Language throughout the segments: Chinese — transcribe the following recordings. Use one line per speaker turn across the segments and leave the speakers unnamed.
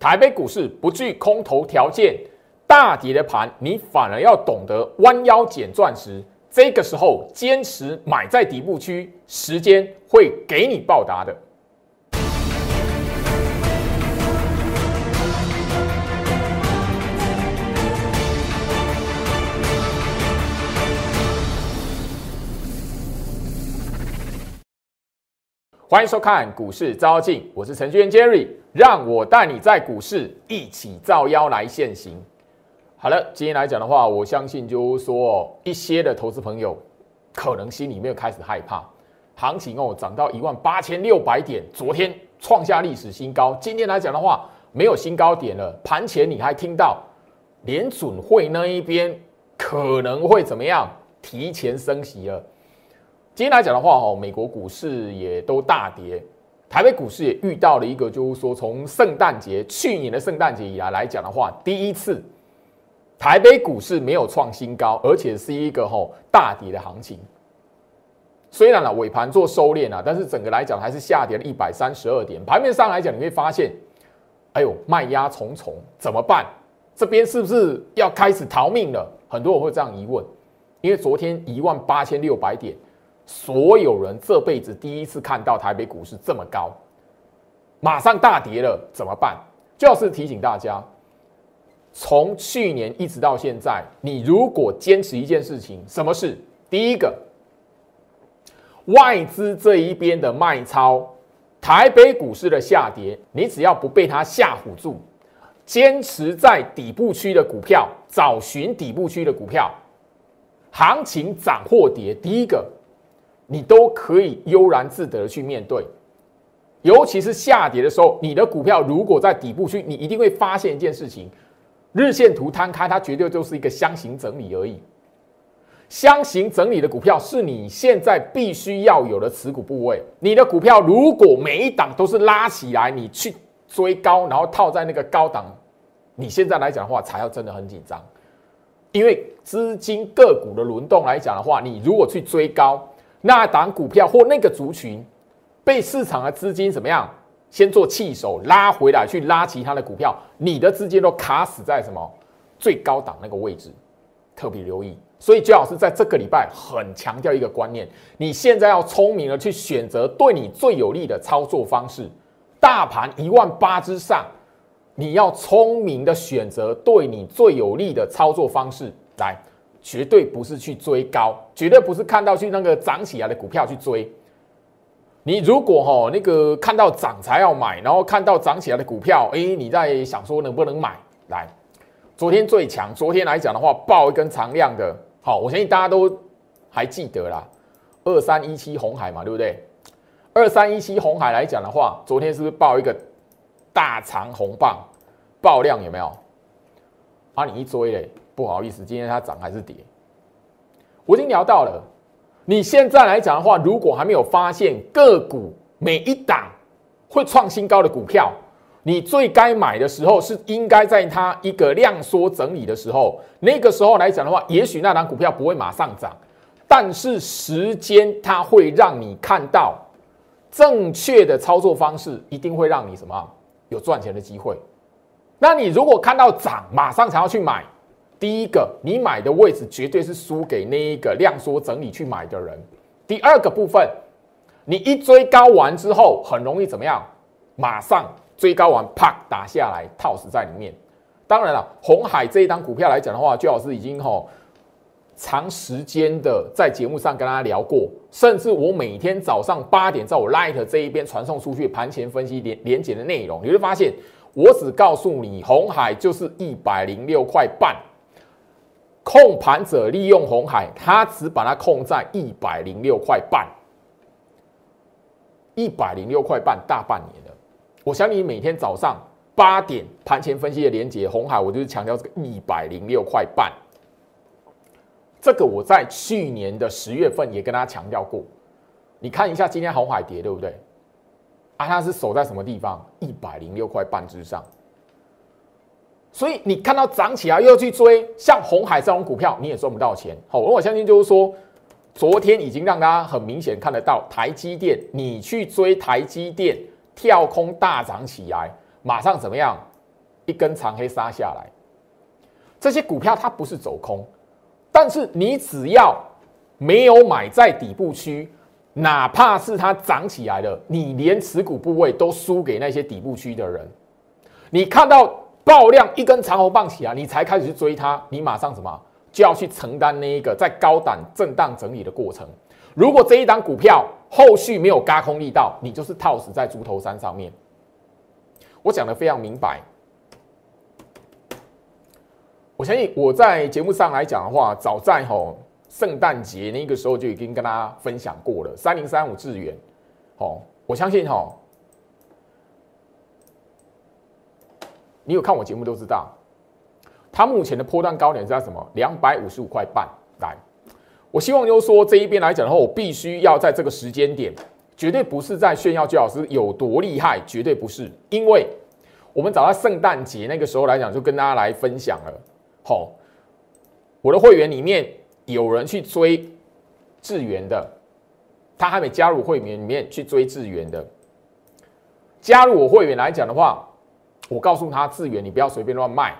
台北股市不具空头条件，大跌的盘，你反而要懂得弯腰捡钻石。这个时候坚持买在底部区，时间会给你报答的。欢迎收看股市招妖镜，我是程序员 Jerry，让我带你在股市一起照妖来现行。好了，今天来讲的话，我相信就是说一些的投资朋友可能心里面开始害怕，行情哦涨到一万八千六百点，昨天创下历史新高，今天来讲的话没有新高点了，盘前你还听到联准会那一边可能会怎么样提前升息了。今天来讲的话，哦，美国股市也都大跌，台北股市也遇到了一个，就是说从圣诞节去年的圣诞节以来来讲的话，第一次台北股市没有创新高，而且是一个吼大跌的行情。虽然呢尾盘做收敛啊，但是整个来讲还是下跌了一百三十二点。盘面上来讲，你会发现，哎呦，卖压重重，怎么办？这边是不是要开始逃命了？很多人会这样疑问，因为昨天一万八千六百点。所有人这辈子第一次看到台北股市这么高，马上大跌了，怎么办？就是提醒大家，从去年一直到现在，你如果坚持一件事情，什么事？第一个，外资这一边的卖超，台北股市的下跌，你只要不被它吓唬住，坚持在底部区的股票，找寻底部区的股票，行情涨或跌，第一个。你都可以悠然自得的去面对，尤其是下跌的时候，你的股票如果在底部区，你一定会发现一件事情：日线图摊开，它绝对就是一个箱型整理而已。箱型整理的股票是你现在必须要有的持股部位。你的股票如果每一档都是拉起来，你去追高，然后套在那个高档，你现在来讲的话，才要真的很紧张，因为资金个股的轮动来讲的话，你如果去追高。那档股票或那个族群被市场的资金怎么样？先做弃手拉回来，去拉其他的股票，你的资金都卡死在什么最高档那个位置，特别留意。所以，最好是在这个礼拜很强调一个观念：你现在要聪明的去选择对你最有利的操作方式。大盘一万八之上，你要聪明的选择对你最有利的操作方式来。绝对不是去追高，绝对不是看到去那个涨起来的股票去追。你如果哈那个看到涨才要买，然后看到涨起来的股票，哎，你在想说能不能买？来，昨天最强，昨天来讲的话，爆一根长量的，好，我相信大家都还记得啦，二三一七红海嘛，对不对？二三一七红海来讲的话，昨天是不是爆一个大长红棒，爆量有没有？啊，你一追嘞。不好意思，今天它涨还是跌？我已经聊到了。你现在来讲的话，如果还没有发现个股每一档会创新高的股票，你最该买的时候是应该在它一个量缩整理的时候。那个时候来讲的话，也许那档股票不会马上涨，但是时间它会让你看到正确的操作方式，一定会让你什么有赚钱的机会。那你如果看到涨，马上才要去买。第一个，你买的位置绝对是输给那一个量缩整理去买的人。第二个部分，你一追高完之后，很容易怎么样？马上追高完，啪打下来，套死在里面。当然了，红海这一单股票来讲的话，最好是已经吼长时间的在节目上跟大家聊过，甚至我每天早上八点在我 Light 这一边传送出去盘前分析连连接的内容，你会发现，我只告诉你，红海就是一百零六块半。控盘者利用红海，他只把它控在一百零六块半，一百零六块半大半年了。我想你每天早上八点盘前分析的连接红海，我就是强调这个一百零六块半。这个我在去年的十月份也跟大家强调过。你看一下今天红海跌对不对？啊，它是守在什么地方？一百零六块半之上。所以你看到涨起来又去追，像红海这种股票，你也赚不到钱。好，我相信就是说，昨天已经让大家很明显看得到，台积电，你去追台积电跳空大涨起来，马上怎么样？一根长黑杀下来，这些股票它不是走空，但是你只要没有买在底部区，哪怕是它涨起来了，你连持股部位都输给那些底部区的人。你看到爆量一根长红棒起来，你才开始去追它，你马上什么就要去承担那一个在高档震荡整理的过程。如果这一档股票后续没有嘎空力道，你就是套死在猪头山上面。我讲的非常明白。我相信我在节目上来讲的话，早在吼圣诞节那个时候就已经跟大家分享过了。三零三五智元，哦，我相信吼，你有看我节目都知道，它目前的波段高点是在什么？两百五十五块半。来，我希望就是说这一边来讲的话，我必须要在这个时间点，绝对不是在炫耀焦老师有多厉害，绝对不是，因为我们早在圣诞节那个时候来讲，就跟大家来分享了。好，我的会员里面有人去追智源的，他还没加入会员里面去追智源的。加入我会员来讲的话，我告诉他智源你不要随便乱卖，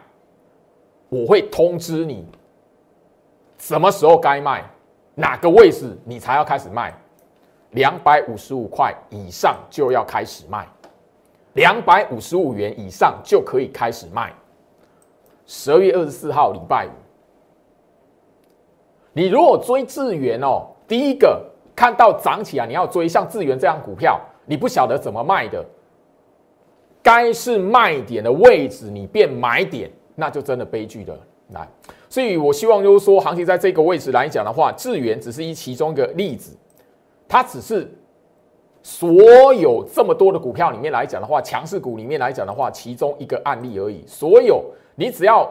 我会通知你什么时候该卖，哪个位置你才要开始卖，两百五十五块以上就要开始卖，两百五十五元以上就可以开始卖。十二月二十四号礼拜五，你如果追智源哦，第一个看到涨起来，你要追像智源这样股票，你不晓得怎么卖的，该是卖点的位置，你变买点，那就真的悲剧的来。所以我希望就是说，行情在这个位置来讲的话，智源只是一其中一个例子，它只是所有这么多的股票里面来讲的话，强势股里面来讲的话，其中一个案例而已。所有。你只要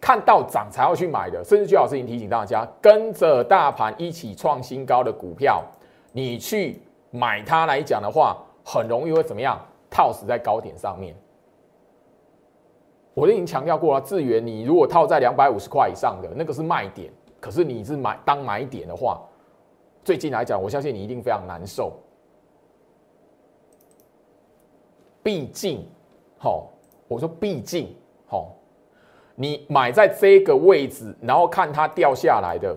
看到涨才要去买的，甚至最好是已经提醒大家，跟着大盘一起创新高的股票，你去买它来讲的话，很容易会怎么样？套死在高点上面。我都已经强调过了，智源你如果套在两百五十块以上的那个是卖点，可是你是买当买点的话，最近来讲，我相信你一定非常难受。毕竟，好，我说毕竟。好，你买在这个位置，然后看它掉下来的，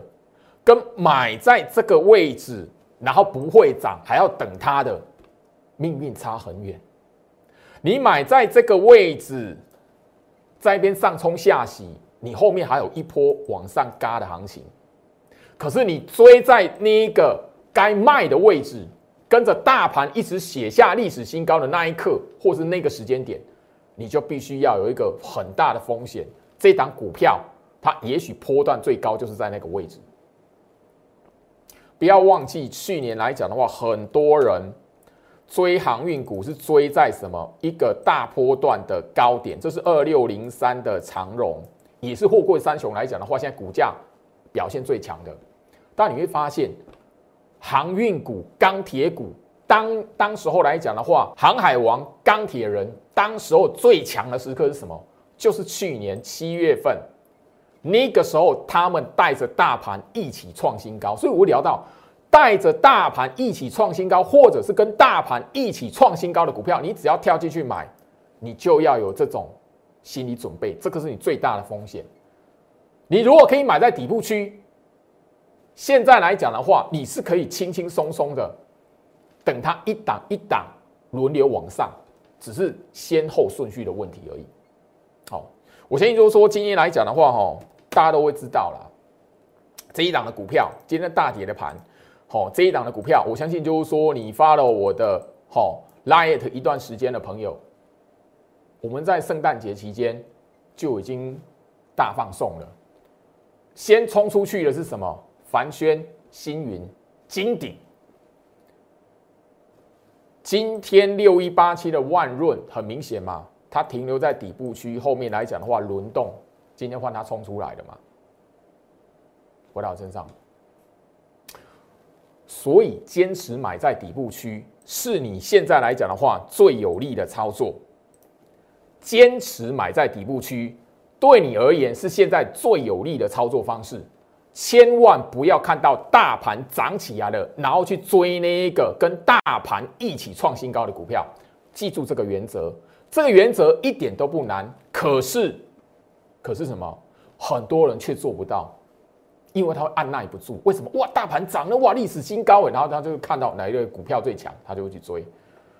跟买在这个位置，然后不会涨，还要等它的，命运差很远。你买在这个位置，在一边上冲下洗，你后面还有一波往上嘎的行情。可是你追在那个该卖的位置，跟着大盘一直写下历史新高的那一刻，或是那个时间点。你就必须要有一个很大的风险，这档股票它也许波段最高就是在那个位置。不要忘记去年来讲的话，很多人追航运股是追在什么一个大波段的高点，这是二六零三的长荣，也是货柜三雄来讲的话，现在股价表现最强的。但你会发现，航运股、钢铁股。当当时候来讲的话，航海王、钢铁人，当时候最强的时刻是什么？就是去年七月份，那个时候他们带着大盘一起创新高。所以我聊到带着大盘一起创新高，或者是跟大盘一起创新高的股票，你只要跳进去买，你就要有这种心理准备，这个是你最大的风险。你如果可以买在底部区，现在来讲的话，你是可以轻轻松松的。等它一档一档轮流往上，只是先后顺序的问题而已。好，我相信就是说，今天来讲的话，哈，大家都会知道了。这一档的股票，今天大跌的盘，好，这一档的股票，我相信就是说，你发了我的好 liet 一段时间的朋友，我们在圣诞节期间就已经大放送了。先冲出去的是什么？凡轩、星云、金鼎。今天六一八七的万润很明显嘛，它停留在底部区，后面来讲的话轮动，今天换它冲出来的嘛，回到身上，所以坚持买在底部区是你现在来讲的话最有利的操作，坚持买在底部区对你而言是现在最有利的操作方式。千万不要看到大盘涨起来了，然后去追那一个跟大盘一起创新高的股票。记住这个原则，这个原则一点都不难，可是，可是什么？很多人却做不到，因为他会按耐不住。为什么？哇，大盘涨了，哇，历史新高哎，然后他就看到哪一个股票最强，他就会去追。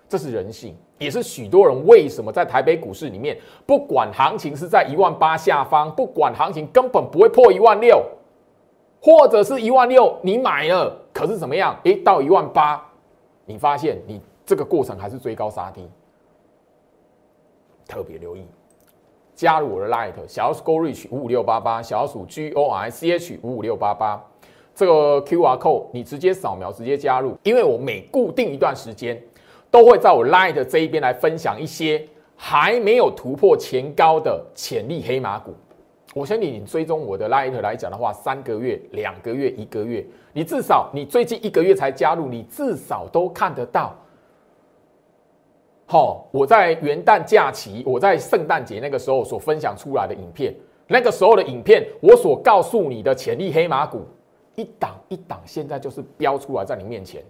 这是人性，也是许多人为什么在台北股市里面，不管行情是在一万八下方，不管行情根本不会破一万六，或者是一万六，你买了，可是怎么样？诶，到一万八，你发现你这个过程还是追高杀低，特别留意，加入我的 Light 小鼠 Go Reach 五五六八八，小鼠 G O R C H 五五六八八，这个 Q R code 你直接扫描，直接加入，因为我每固定一段时间。都会在我 Light 这一边来分享一些还没有突破前高的潜力黑马股。我相信你追踪我的 Light 来讲的话，三个月、两个月、一个月，你至少你最近一个月才加入，你至少都看得到。好，我在元旦假期，我在圣诞节那个时候所分享出来的影片，那个时候的影片，我所告诉你的潜力黑马股，一档一档，现在就是标出来在你面前。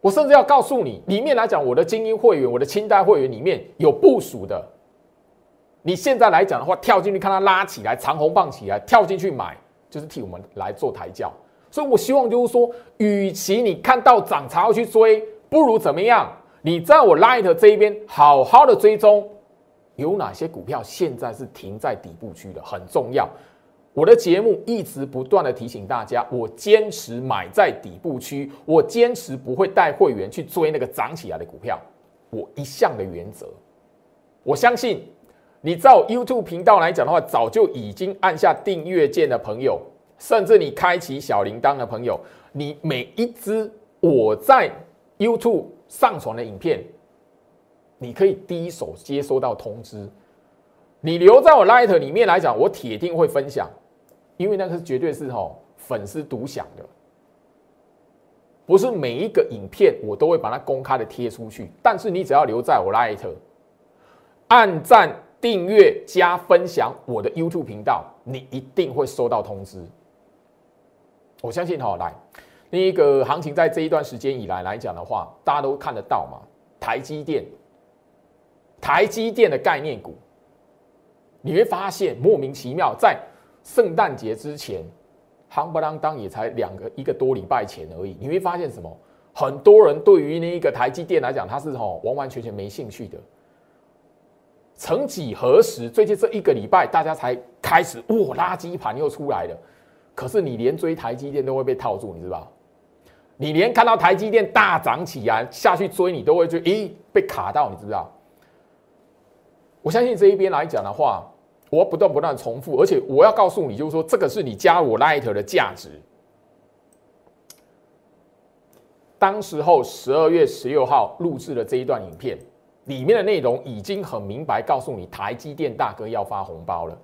我甚至要告诉你，里面来讲，我的精英会员、我的清代会员里面有部署的。你现在来讲的话，跳进去看它拉起来，长红棒起来，跳进去买，就是替我们来做抬轿。所以我希望就是说，与其你看到涨才要去追，不如怎么样？你在我 Light 这一边好好的追踪，有哪些股票现在是停在底部区的，很重要。我的节目一直不断的提醒大家，我坚持买在底部区，我坚持不会带会员去追那个涨起来的股票，我一向的原则。我相信你在我 YouTube 频道来讲的话，早就已经按下订阅键的朋友，甚至你开启小铃铛的朋友，你每一只我在 YouTube 上传的影片，你可以第一手接收到通知。你留在我 Light 里面来讲，我铁定会分享。因为那个是绝对是吼粉丝独享的，不是每一个影片我都会把它公开的贴出去。但是你只要留在我 Light，按赞、订阅、加分享我的 YouTube 频道，你一定会收到通知。我相信哈，来，那一个行情在这一段时间以来来讲的话，大家都看得到嘛。台积电，台积电的概念股，你会发现莫名其妙在。圣诞节之前，夯不啷当也才两个一个多礼拜前而已。你会发现什么？很多人对于那一个台积电来讲，他是吼完完全全没兴趣的。曾几何时，最近这一个礼拜，大家才开始哇，垃圾盘又出来了。可是你连追台积电都会被套住，你知道你连看到台积电大涨起来下去追，你都会觉得咦被卡到，你知不知道？我相信这一边来讲的话。我不断不断重复，而且我要告诉你，就是说，这个是你加我 Light 的价值。当时候十二月十六号录制的这一段影片，里面的内容已经很明白告诉你，台积电大哥要发红包了。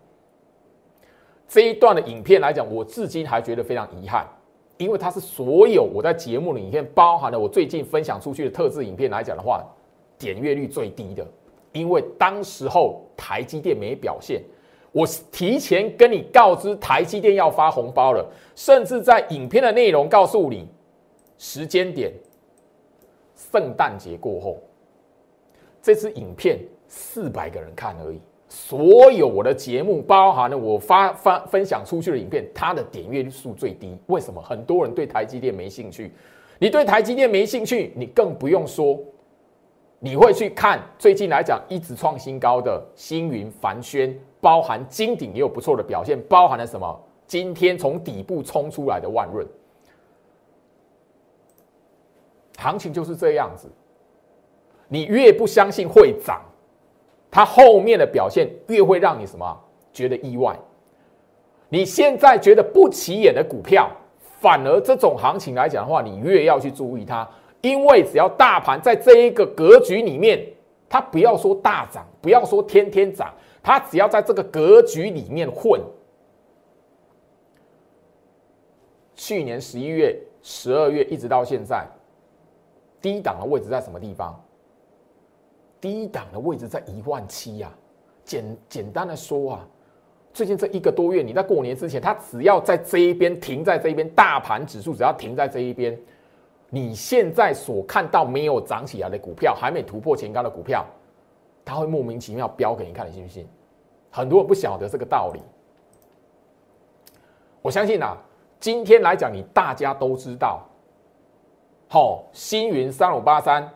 这一段的影片来讲，我至今还觉得非常遗憾，因为它是所有我在节目的影片，包含了我最近分享出去的特制影片来讲的话，点阅率最低的，因为当时候台积电没表现。我提前跟你告知台积电要发红包了，甚至在影片的内容告诉你时间点，圣诞节过后。这支影片四百个人看而已，所有我的节目包含了我发发分享出去的影片，它的点阅率数最低。为什么？很多人对台积电没兴趣。你对台积电没兴趣，你更不用说，你会去看最近来讲一直创新高的星云、凡轩。包含金鼎也有不错的表现，包含了什么？今天从底部冲出来的万润，行情就是这样子。你越不相信会涨，它后面的表现越会让你什么觉得意外。你现在觉得不起眼的股票，反而这种行情来讲的话，你越要去注意它，因为只要大盘在这一个格局里面，它不要说大涨，不要说天天涨。它只要在这个格局里面混，去年十一月、十二月一直到现在，低档的位置在什么地方？低档的位置在一万七呀。简简单的说啊，最近这一个多月，你在过年之前，它只要在这一边停在这一边，大盘指数只要停在这一边，你现在所看到没有涨起来的股票，还没突破前高的股票。它会莫名其妙飙给你看，你信不信？很多人不晓得这个道理。我相信啊，今天来讲，你大家都知道，好，星云三五八三，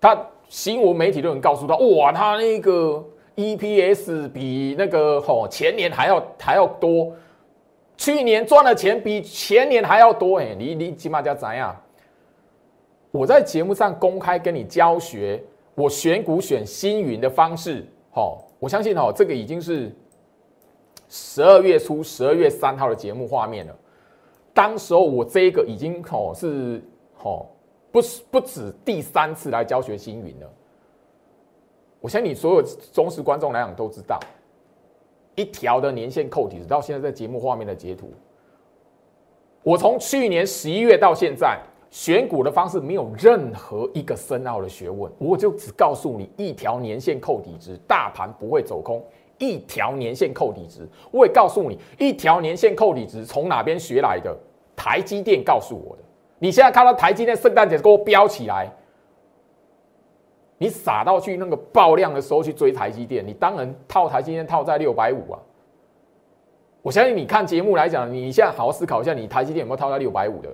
它新闻媒体都能告诉他，哇，他那个 EPS 比那个吼前年还要还要多，去年赚的钱比前年还要多，哎，你你起码叫怎样？我在节目上公开跟你教学。我选股选星云的方式，吼，我相信哦，这个已经是十二月初十二月三号的节目画面了。当时候我这个已经吼是吼不不止第三次来教学星云了。我相信你所有忠实观众来讲都知道，一条的年限扣底，直到现在在节目画面的截图，我从去年十一月到现在。选股的方式没有任何一个深奥的学问，我就只告诉你一条年线扣底值，大盘不会走空。一条年线扣底值，我也告诉你一条年线扣底值从哪边学来的？台积电告诉我的。你现在看到台积电圣诞节给我飙起来，你傻到去那个爆量的时候去追台积电，你当然套台积电套在六百五啊。我相信你看节目来讲，你现在好好思考一下，你台积电有没有套在六百五的？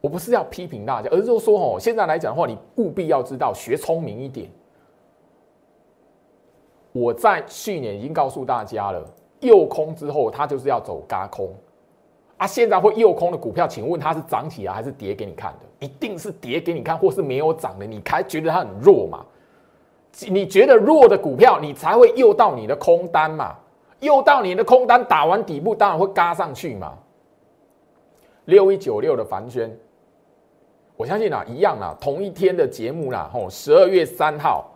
我不是要批评大家，而是说哦，现在来讲的话，你务必要知道学聪明一点。我在去年已经告诉大家了，诱空之后它就是要走嘎空啊。现在会诱空的股票，请问它是涨起来还是跌给你看的？一定是跌给你看，或是没有涨的，你才觉得它很弱嘛？你觉得弱的股票，你才会诱到你的空单嘛？诱到你的空单打完底部，当然会嘎上去嘛。六一九六的凡轩。我相信啊，一样啊，同一天的节目啦，吼，十二月三号，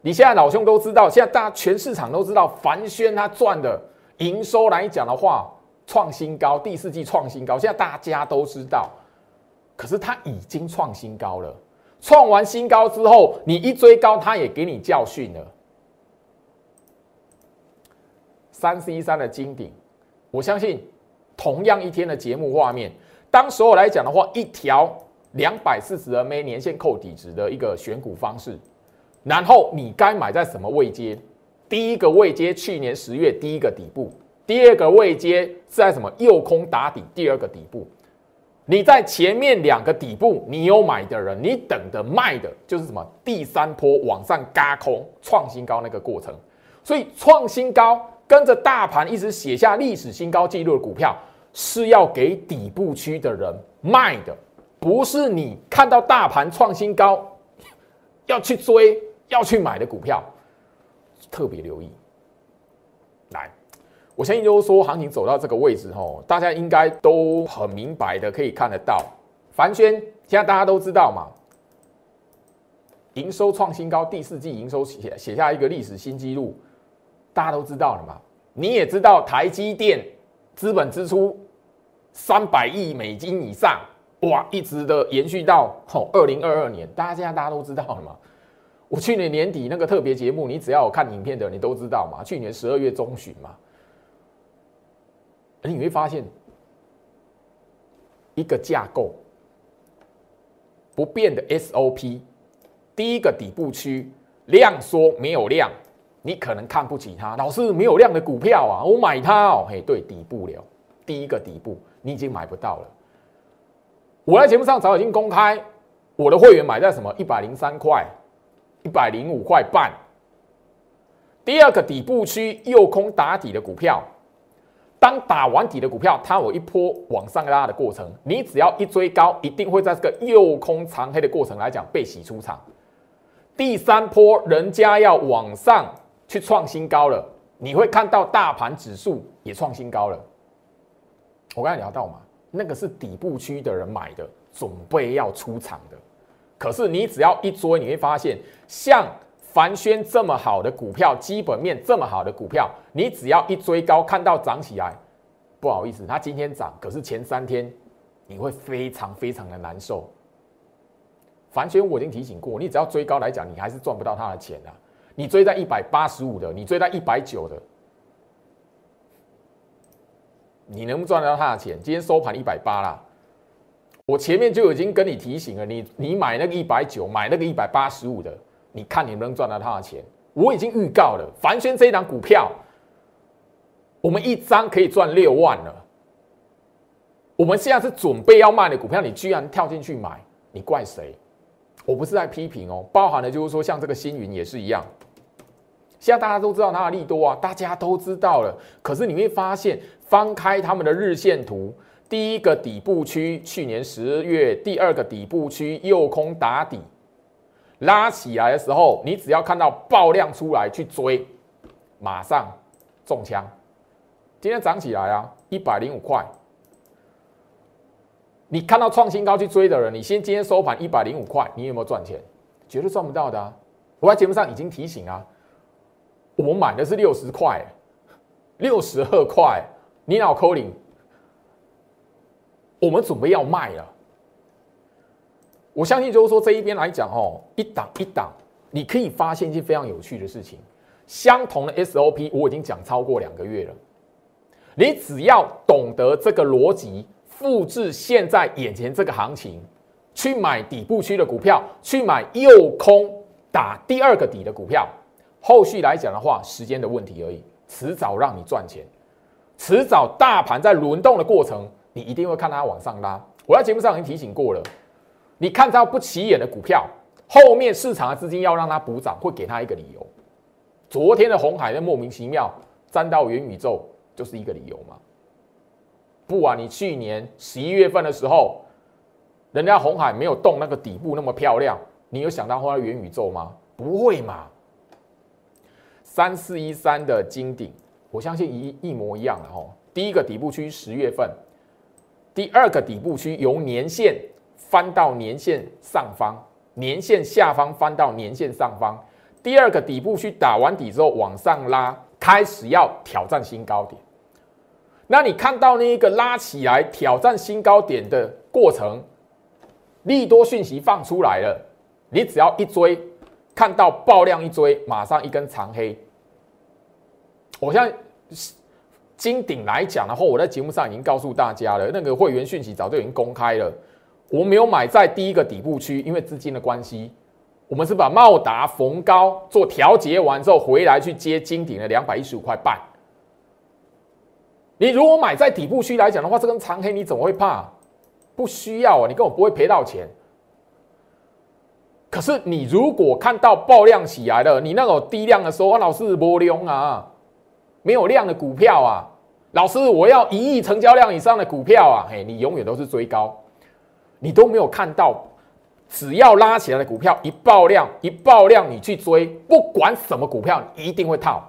你现在老兄都知道，现在大家全市场都知道，凡轩他赚的营收来讲的话，创新高，第四季创新高，现在大家都知道，可是它已经创新高了，创完新高之后，你一追高，它也给你教训了。三 C 三的金顶，我相信同样一天的节目画面，当时候来讲的话，一条。两百四十 MA 年线扣底值的一个选股方式，然后你该买在什么位阶？第一个位阶去年十月第一个底部，第二个位阶是在什么右空打底第二个底部。你在前面两个底部你有买的人，你等的卖的就是什么第三波往上嘎空创新高那个过程。所以创新高跟着大盘一直写下历史新高纪录的股票，是要给底部区的人卖的。不是你看到大盘创新高要去追要去买的股票，特别留意。来，我相信就是说，行情走到这个位置吼，大家应该都很明白的，可以看得到。凡轩现在大家都知道嘛，营收创新高，第四季营收写写下一个历史新纪录，大家都知道了嘛？你也知道台积电资本支出三百亿美金以上。哇，一直的延续到吼二零二二年，大家现在大家都知道了嘛？我去年年底那个特别节目，你只要有看影片的，你都知道嘛？去年十二月中旬嘛，你会发现一个架构不变的 SOP，第一个底部区量缩没有量，你可能看不起它，老师没有量的股票啊，我买它哦，嘿，对，底部了，第一个底部你已经买不到了。我在节目上早已经公开，我的会员买在什么一百零三块、一百零五块半。第二个底部区右空打底的股票，当打完底的股票，它有一波往上拉的过程，你只要一追高，一定会在这个右空长黑的过程来讲被洗出场。第三波人家要往上去创新高了，你会看到大盘指数也创新高了。我刚才聊到嘛。那个是底部区的人买的，准备要出场的。可是你只要一追，你会发现，像凡轩这么好的股票，基本面这么好的股票，你只要一追高，看到涨起来，不好意思，它今天涨，可是前三天你会非常非常的难受。凡轩我已经提醒过，你只要追高来讲，你还是赚不到它的钱的。你追在一百八十五的，你追在一百九的。你能不能赚得到他的钱？今天收盘一百八啦，我前面就已经跟你提醒了，你你买那个一百九，买那个一百八十五的，你看你能不能赚到他的钱？我已经预告了，凡轩这一档股票，我们一张可以赚六万了。我们现在是准备要卖的股票，你居然跳进去买，你怪谁？我不是在批评哦，包含的就是说，像这个星云也是一样。现在大家都知道它的利多啊，大家都知道了。可是你会发现，翻开他们的日线图，第一个底部区去年十月，第二个底部区右空打底，拉起来的时候，你只要看到爆量出来去追，马上中枪。今天涨起来啊，一百零五块。你看到创新高去追的人，你先今天收盘一百零五块，你有没有赚钱？绝对赚不到的啊！我在节目上已经提醒啊，我买的是六十块，六十二块，你脑扣零，我们准备要卖了。我相信就是说这一边来讲哦，一档一档，你可以发现一件非常有趣的事情，相同的 SOP 我已经讲超过两个月了，你只要懂得这个逻辑。复制现在眼前这个行情，去买底部区的股票，去买右空打第二个底的股票。后续来讲的话，时间的问题而已，迟早让你赚钱。迟早大盘在轮动的过程，你一定会看它往上拉。我在节目上已经提醒过了，你看到不起眼的股票，后面市场的资金要让它补涨，会给它一个理由。昨天的红海的莫名其妙沾到元宇宙，就是一个理由嘛。不啊，你去年十一月份的时候，人家红海没有动那个底部那么漂亮，你有想到后来元宇宙吗？不会嘛。三四一三的金顶，我相信一一模一样的哦。第一个底部区十月份，第二个底部区由年线翻到年线上方，年线下方翻到年线上方，第二个底部去打完底之后往上拉，开始要挑战新高点。那你看到那一个拉起来挑战新高点的过程，利多讯息放出来了，你只要一追，看到爆量一追，马上一根长黑。我像金鼎来讲的话，我在节目上已经告诉大家了，那个会员讯息早就已经公开了。我没有买在第一个底部区，因为资金的关系，我们是把茂达逢高做调节完之后，回来去接金鼎的两百一十五块半。你如果买在底部区来讲的话，这根长黑你怎么会怕？不需要啊，你根本不会赔到钱。可是你如果看到爆量起来了，你那种低量的时候，老师波量啊，没有量的股票啊，老师我要一亿成交量以上的股票啊，嘿，你永远都是追高，你都没有看到，只要拉起来的股票一爆量一爆量，你去追，不管什么股票，一定会套。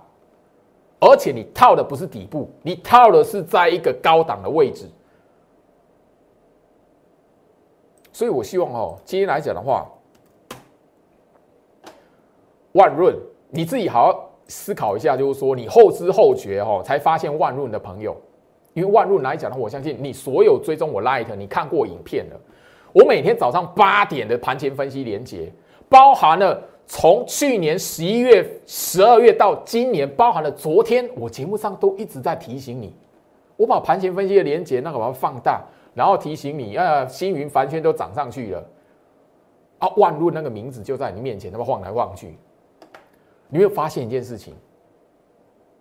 而且你套的不是底部，你套的是在一个高档的位置，所以我希望哦，今天来讲的话，万润你自己好好思考一下，就是说你后知后觉哦，才发现万润的朋友，因为万润来讲的话，我相信你所有追踪我 Light，你看过影片了，我每天早上八点的盘前分析连接，包含了。从去年十一月、十二月到今年，包含了昨天，我节目上都一直在提醒你。我把盘前分析的连接那个把它放大，然后提醒你，啊，星云、凡圈都涨上去了，啊，万润那个名字就在你面前，那么晃来晃去。你会发现一件事情，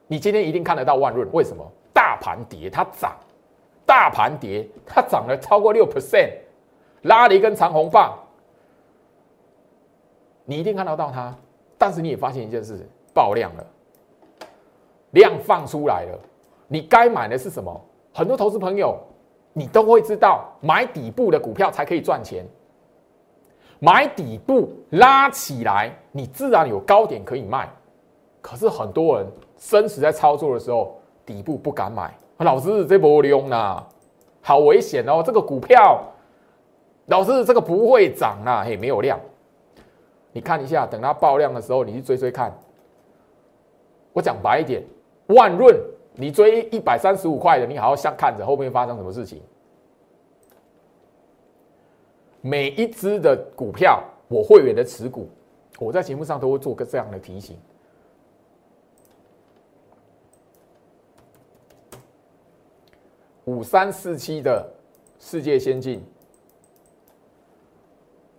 你今天一定看得到万润，为什么？大盘跌它涨，大盘跌它涨了超过六 percent，拉了一根长红棒。你一定看得到它，但是你也发现一件事，爆量了，量放出来了，你该买的是什么？很多投资朋友，你都会知道，买底部的股票才可以赚钱，买底部拉起来，你自然有高点可以卖。可是很多人生死在操作的时候，底部不敢买，老师这波量呢，好危险哦，这个股票，老师这个不会涨啊，嘿，没有量。你看一下，等它爆量的时候，你去追追看。我讲白一点，万润，你追一百三十五块的，你好好想看着后面发生什么事情。每一只的股票，我会员的持股，我在节目上都会做个这样的提醒。五三四七的世界先进。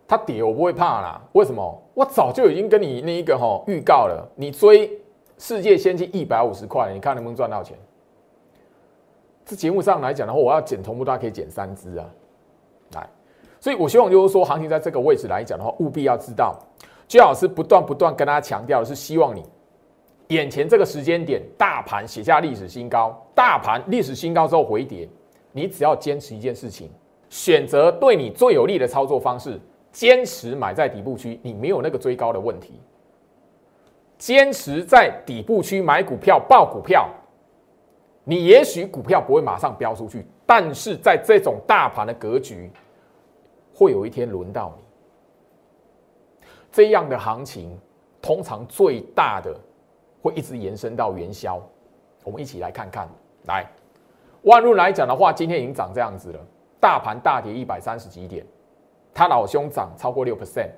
它跌我不会怕啦。为什么？我早就已经跟你那一个哈预告了，你追世界先进一百五十块，你看能不能赚到钱？这节目上来讲的话，我要减同步，大家可以减三只啊，来。所以我希望就是说，行情在这个位置来讲的话，务必要知道，最老师不断不断跟大家强调的是，希望你眼前这个时间点，大盘写下历史新高，大盘历史新高之后回跌，你只要坚持一件事情，选择对你最有利的操作方式，坚持买在底部区，你没有那个追高的问题，坚持在底部区买股票、报股票。你也许股票不会马上飙出去，但是在这种大盘的格局，会有一天轮到你。这样的行情，通常最大的会一直延伸到元宵。我们一起来看看，来万润来讲的话，今天已经涨这样子了，大盘大跌一百三十几点，他老兄涨超过六 percent。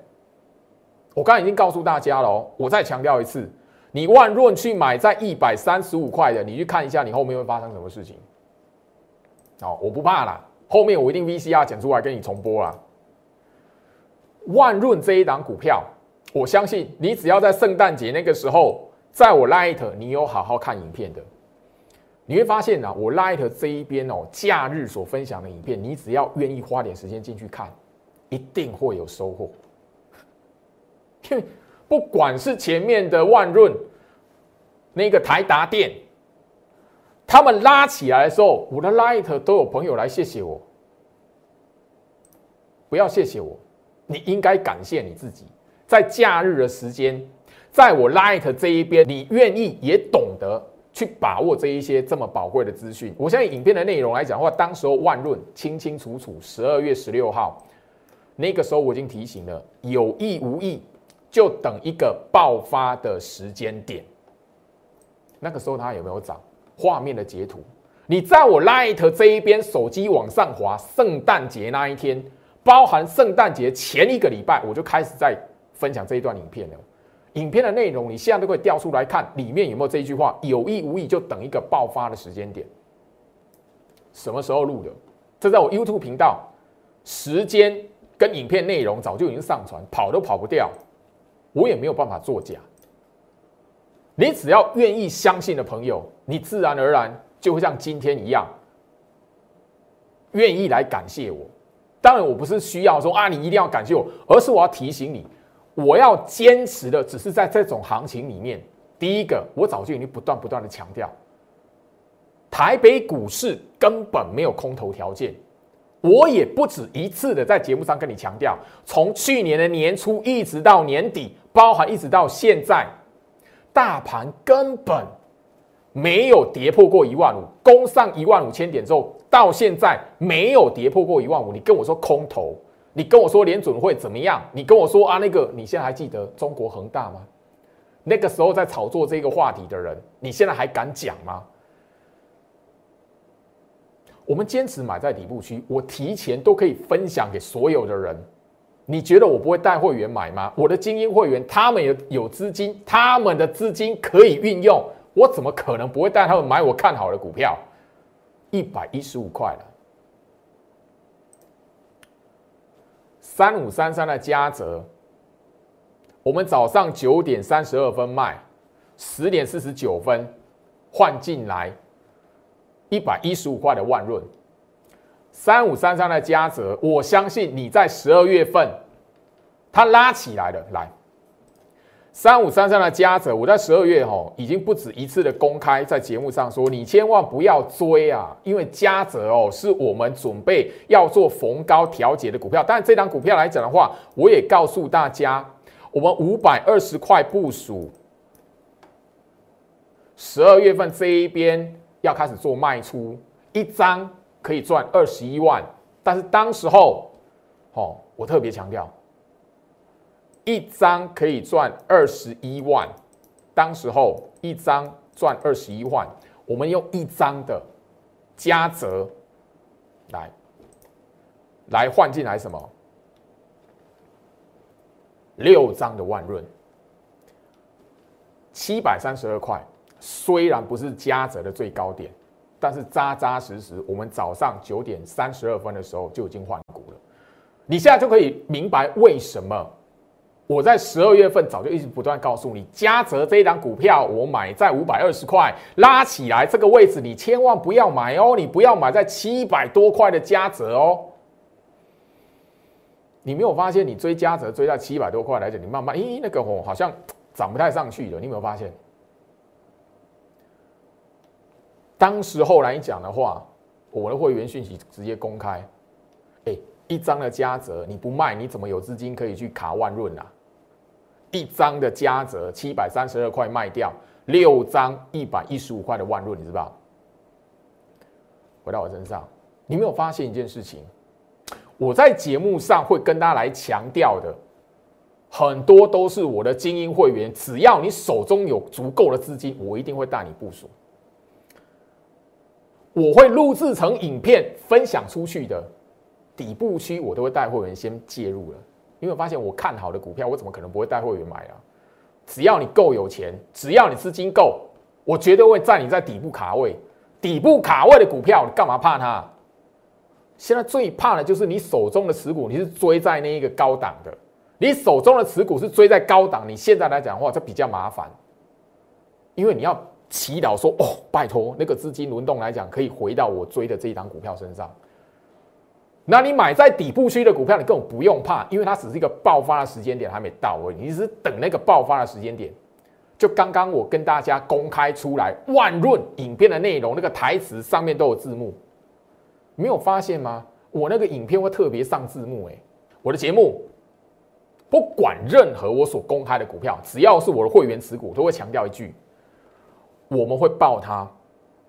我刚刚已经告诉大家了哦，我再强调一次。你万润去买在一百三十五块的，你去看一下，你后面会发生什么事情？好，我不怕啦，后面我一定 VCR 剪出来跟你重播啦。万润这一档股票，我相信你只要在圣诞节那个时候，在我 Light 你有好好看影片的，你会发现啊，我 Light 这一边哦，假日所分享的影片，你只要愿意花点时间进去看，一定会有收获。因为不管是前面的万润，那个台达电，他们拉起来的时候，我的 light 都有朋友来谢谢我。不要谢谢我，你应该感谢你自己，在假日的时间，在我 light 这一边，你愿意也懂得去把握这一些这么宝贵的资讯。我相信影片的内容来讲的话，当时候万润清清楚楚，十二月十六号那个时候我已经提醒了，有意无意。就等一个爆发的时间点，那个时候它有没有涨？画面的截图，你在我 Light 这一边手机往上滑，圣诞节那一天，包含圣诞节前一个礼拜，我就开始在分享这一段影片了。影片的内容你现在都可以调出来看，里面有没有这一句话？有意无意就等一个爆发的时间点。什么时候录的？这在我 YouTube 频道，时间跟影片内容早就已经上传，跑都跑不掉。我也没有办法作假。你只要愿意相信的朋友，你自然而然就会像今天一样，愿意来感谢我。当然，我不是需要说啊，你一定要感谢我，而是我要提醒你，我要坚持的只是在这种行情里面。第一个，我早就已经不断不断的强调，台北股市根本没有空头条件。我也不止一次的在节目上跟你强调，从去年的年初一直到年底。包含一直到现在，大盘根本没有跌破过一万五，攻上一万五千点之后，到现在没有跌破过一万五。你跟我说空头，你跟我说联准会怎么样？你跟我说啊，那个你现在还记得中国恒大吗？那个时候在炒作这个话题的人，你现在还敢讲吗？我们坚持买在底部区，我提前都可以分享给所有的人。你觉得我不会带会员买吗？我的精英会员，他们有有资金，他们的资金可以运用，我怎么可能不会带他们买我看好的股票？一百一十五块了，三五三三的加折，我们早上九点三十二分卖，十点四十九分换进来一百一十五块的万润。三五三三的嘉泽，我相信你在十二月份，它拉起来了。来，三五三三的加折，我在十二月吼已经不止一次的公开在节目上说，你千万不要追啊，因为加折哦是我们准备要做逢高调节的股票。但是这档股票来讲的话，我也告诉大家，我们五百二十块部署，十二月份这一边要开始做卖出一张。可以赚二十一万，但是当时候，哦，我特别强调，一张可以赚二十一万，当时候一张赚二十一万，我们用一张的加折来来换进来什么？六张的万润，七百三十二块，虽然不是加折的最高点。但是扎扎实实，我们早上九点三十二分的时候就已经换股了。你现在就可以明白为什么我在十二月份早就一直不断告诉你，嘉泽这一档股票我买在五百二十块拉起来这个位置，你千万不要买哦，你不要买在七百多块的嘉泽哦。你没有发现你追嘉泽追到七百多块来讲，你慢慢咦那个哦好像涨不太上去了，你有没有发现？当时后来讲的话，我的会员讯息直接公开，哎，一张的加折你不卖，你怎么有资金可以去卡万润啊？一张的加折七百三十二块卖掉，六张一百一十五块的万润，你知道？回到我身上，你没有发现一件事情？我在节目上会跟大家来强调的，很多都是我的精英会员。只要你手中有足够的资金，我一定会带你部署。我会录制成影片分享出去的底部区，我都会带会员先介入了。因为发现我看好的股票，我怎么可能不会带会员买啊？只要你够有钱，只要你资金够，我绝对会在你在底部卡位。底部卡位的股票，你干嘛怕它？现在最怕的就是你手中的持股，你是追在那一个高档的。你手中的持股是追在高档，你现在来讲的话，这比较麻烦，因为你要祈祷说：“哦，拜托，那个资金轮动来讲，可以回到我追的这一档股票身上。”那你买在底部区的股票，你根本不用怕，因为它只是一个爆发的时间点还没到而已，你只是等那个爆发的时间点。就刚刚我跟大家公开出来万润影片的内容，那个台词上面都有字幕，没有发现吗？我那个影片会特别上字幕，哎，我的节目不管任何我所公开的股票，只要是我的会员持股，都会强调一句：我们会报它，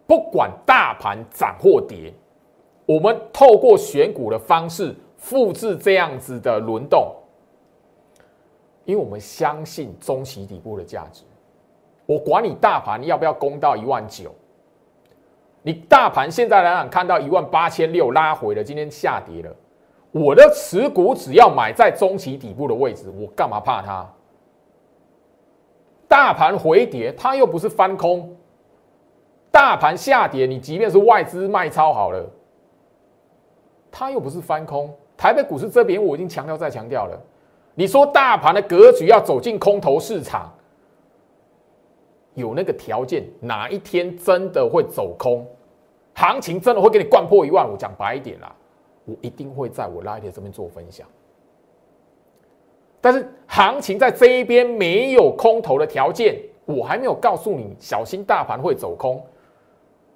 不管大盘涨或跌。我们透过选股的方式复制这样子的轮动，因为我们相信中期底部的价值。我管你大盘要不要攻到一万九，你大盘现在来讲看到一万八千六拉回了，今天下跌了，我的持股只要买在中期底部的位置，我干嘛怕它？大盘回跌，它又不是翻空；大盘下跌，你即便是外资卖超好了。它又不是翻空，台北股市这边我已经强调再强调了。你说大盘的格局要走进空头市场，有那个条件，哪一天真的会走空，行情真的会给你灌破一万五？讲白一点啦，我一定会在我拉铁这边做分享。但是行情在这一边没有空头的条件，我还没有告诉你小心大盘会走空，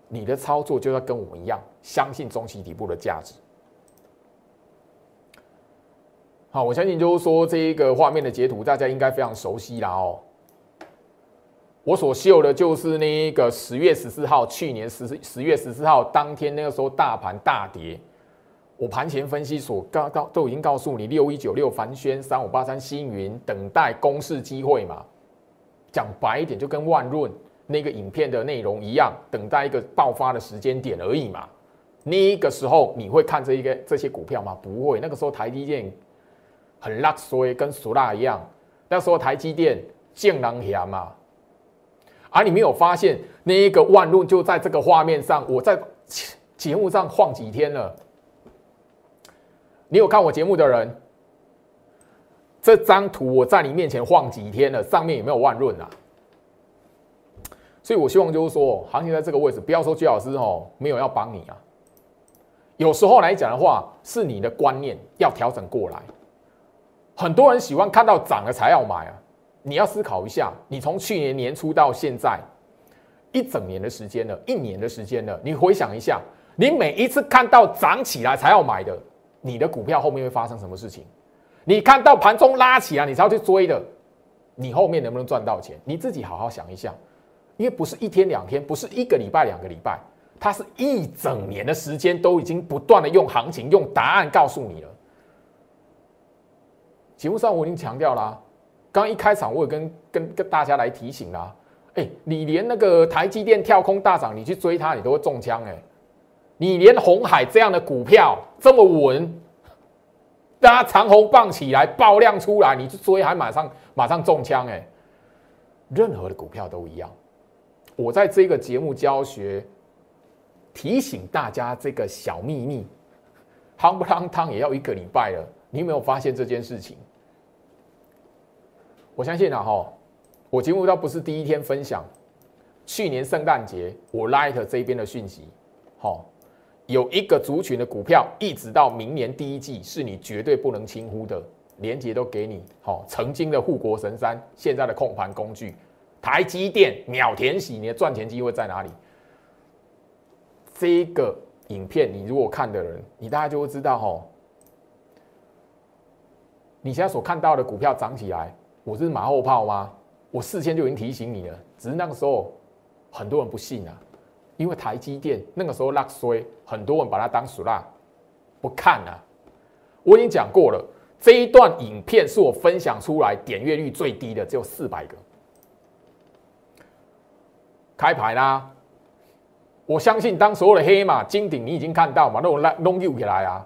你的操作就要跟我一样，相信中期底部的价值。好，我相信就是说这一个画面的截图，大家应该非常熟悉啦哦。我所秀的就是那个十月十四号，去年十十月十四号当天那个时候大盘大跌，我盘前分析所告告都已经告诉你，六一九六凡轩，三五八三星云，等待公示机会嘛。讲白一点，就跟万润那个影片的内容一样，等待一个爆发的时间点而已嘛。那个时候你会看这一个这些股票吗？不会，那个时候台积电。很拉衰，跟苏拉一样。那时候台积电见狼牙嘛，而你没有发现那一个万润就在这个画面上。我在节目上晃几天了，你有看我节目的人，这张图我在你面前晃几天了，上面有没有万润啊？所以我希望就是说，行情在这个位置，不要说居老师哦，没有要帮你啊。有时候来讲的话，是你的观念要调整过来。很多人喜欢看到涨了才要买啊！你要思考一下，你从去年年初到现在一整年的时间了，一年的时间了，你回想一下，你每一次看到涨起来才要买的，你的股票后面会发生什么事情？你看到盘中拉起来，你才要去追的，你后面能不能赚到钱？你自己好好想一下，因为不是一天两天，不是一个礼拜两个礼拜，它是一整年的时间，都已经不断的用行情、用答案告诉你了。节目上我已经强调了，刚一开场我也跟跟跟大家来提醒啦，哎，你连那个台积电跳空大涨，你去追它，你都会中枪哎！你连红海这样的股票这么稳，大家长虹棒起来爆量出来，你去追还马上马上中枪哎！任何的股票都一样，我在这个节目教学提醒大家这个小秘密，夯不啷当也要一个礼拜了。你有没有发现这件事情？我相信啊，哈，我节目倒不是第一天分享。去年圣诞节，我 Light 这边的讯息，好，有一个族群的股票，一直到明年第一季，是你绝对不能轻忽的。连接都给你，好，曾经的护国神山，现在的控盘工具，台积电秒填喜，你的赚钱机会在哪里？这个影片你如果看的人，你大家就会知道，哈，你现在所看到的股票涨起来，我是马后炮吗？我事先就已经提醒你了，只是那个时候。很多人不信啊，因为台积电那个时候拉衰，很多人把它当死辣，不看啊。我已经讲过了，这一段影片是我分享出来点阅率最低的，只有四百个。开牌啦！我相信当所有的黑马金顶，你已经看到嘛？那我拉弄又起来啊！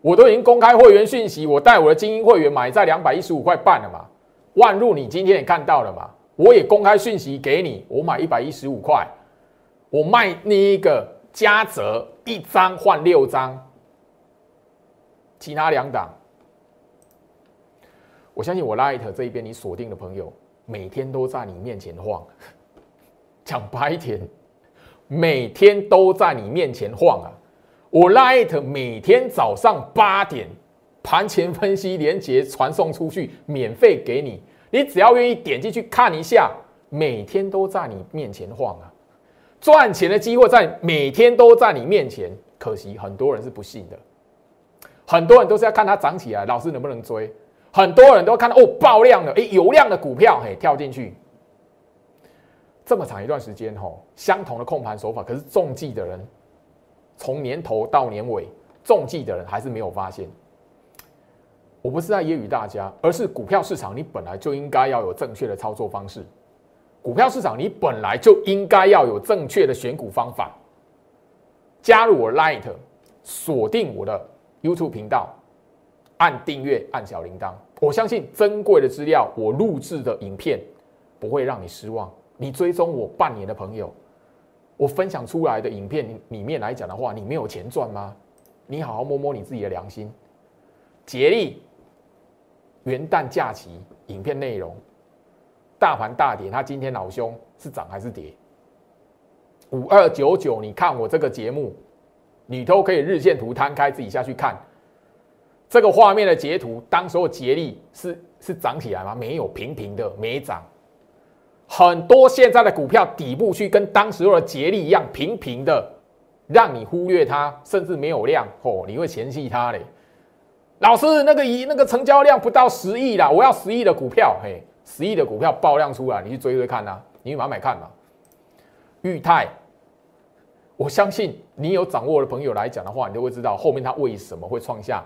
我都已经公开会员讯息，我带我的精英会员买在两百一十五块半了嘛。万入你今天也看到了嘛？我也公开讯息给你，我买一百一十五块，我卖那一个加折一张换六张，其他两档，我相信我 Light 这一边你锁定的朋友，每天都在你面前晃，讲白一点，每天都在你面前晃啊！我 Light 每天早上八点盘前分析连接传送出去，免费给你。你只要愿意点进去看一下，每天都在你面前晃啊，赚钱的机会在每天都在你面前。可惜很多人是不信的，很多人都是要看它涨起来，老师能不能追？很多人都看到哦爆量了，哎有量的股票，嘿跳进去。这么长一段时间吼，相同的控盘手法，可是中计的人从年头到年尾，中计的人还是没有发现。我不是在揶揄大家，而是股票市场你本来就应该要有正确的操作方式。股票市场你本来就应该要有正确的选股方法。加入我 Light，锁定我的 YouTube 频道，按订阅，按小铃铛。我相信珍贵的资料，我录制的影片不会让你失望。你追踪我半年的朋友，我分享出来的影片里面来讲的话，你没有钱赚吗？你好好摸摸你自己的良心，竭力。元旦假期影片内容，大盘大跌，他今天老兄是涨还是跌？五二九九，你看我这个节目，你都可以日线图摊开自己下去看，这个画面的截图，当时候竭力是是涨起来吗？没有，平平的没涨。很多现在的股票底部区跟当时候的竭力一样平平的，让你忽略它，甚至没有量哦，你会嫌弃它嘞。老师，那个一那个成交量不到十亿啦，我要十亿的股票，嘿，十亿的股票爆量出来，你去追追看呐，你去买买看嘛。裕泰，我相信你有掌握的朋友来讲的话，你就会知道后面它为什么会创下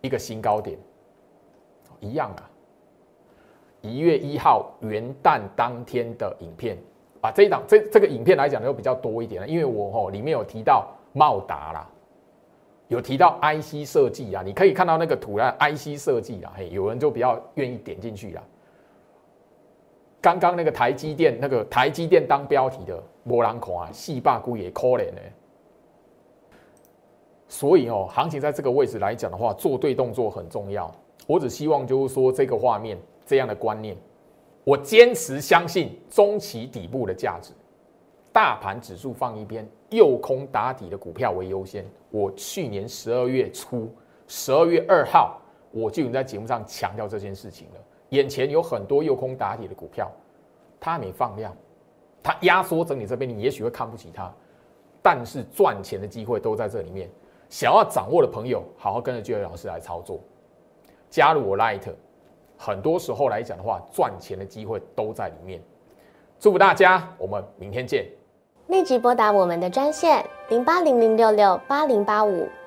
一个新高点，一样啊。一月一号元旦当天的影片，啊，这一档这这个影片来讲又比较多一点了，因为我吼里面有提到茂达啦。有提到 IC 设计啊，你可以看到那个图案 IC 设计啊，嘿，有人就比较愿意点进去了。刚刚那个台积电，那个台积电当标题的，波浪孔啊，细霸股也可怜呢。所以哦，行情在这个位置来讲的话，做对动作很重要。我只希望就是说这个画面这样的观念，我坚持相信中期底部的价值。大盘指数放一边，右空打底的股票为优先。我去年十二月初，十二月二号，我就已经在节目上强调这件事情了。眼前有很多右空打底的股票，它没放量，它压缩整理这边，你也许会看不起它，但是赚钱的机会都在这里面。想要掌握的朋友，好好跟着巨伟老师来操作，加入我 Light，很多时候来讲的话，赚钱的机会都在里面。祝福大家，我们明天见。
立即拨打我们的专线零八零零六六八零八五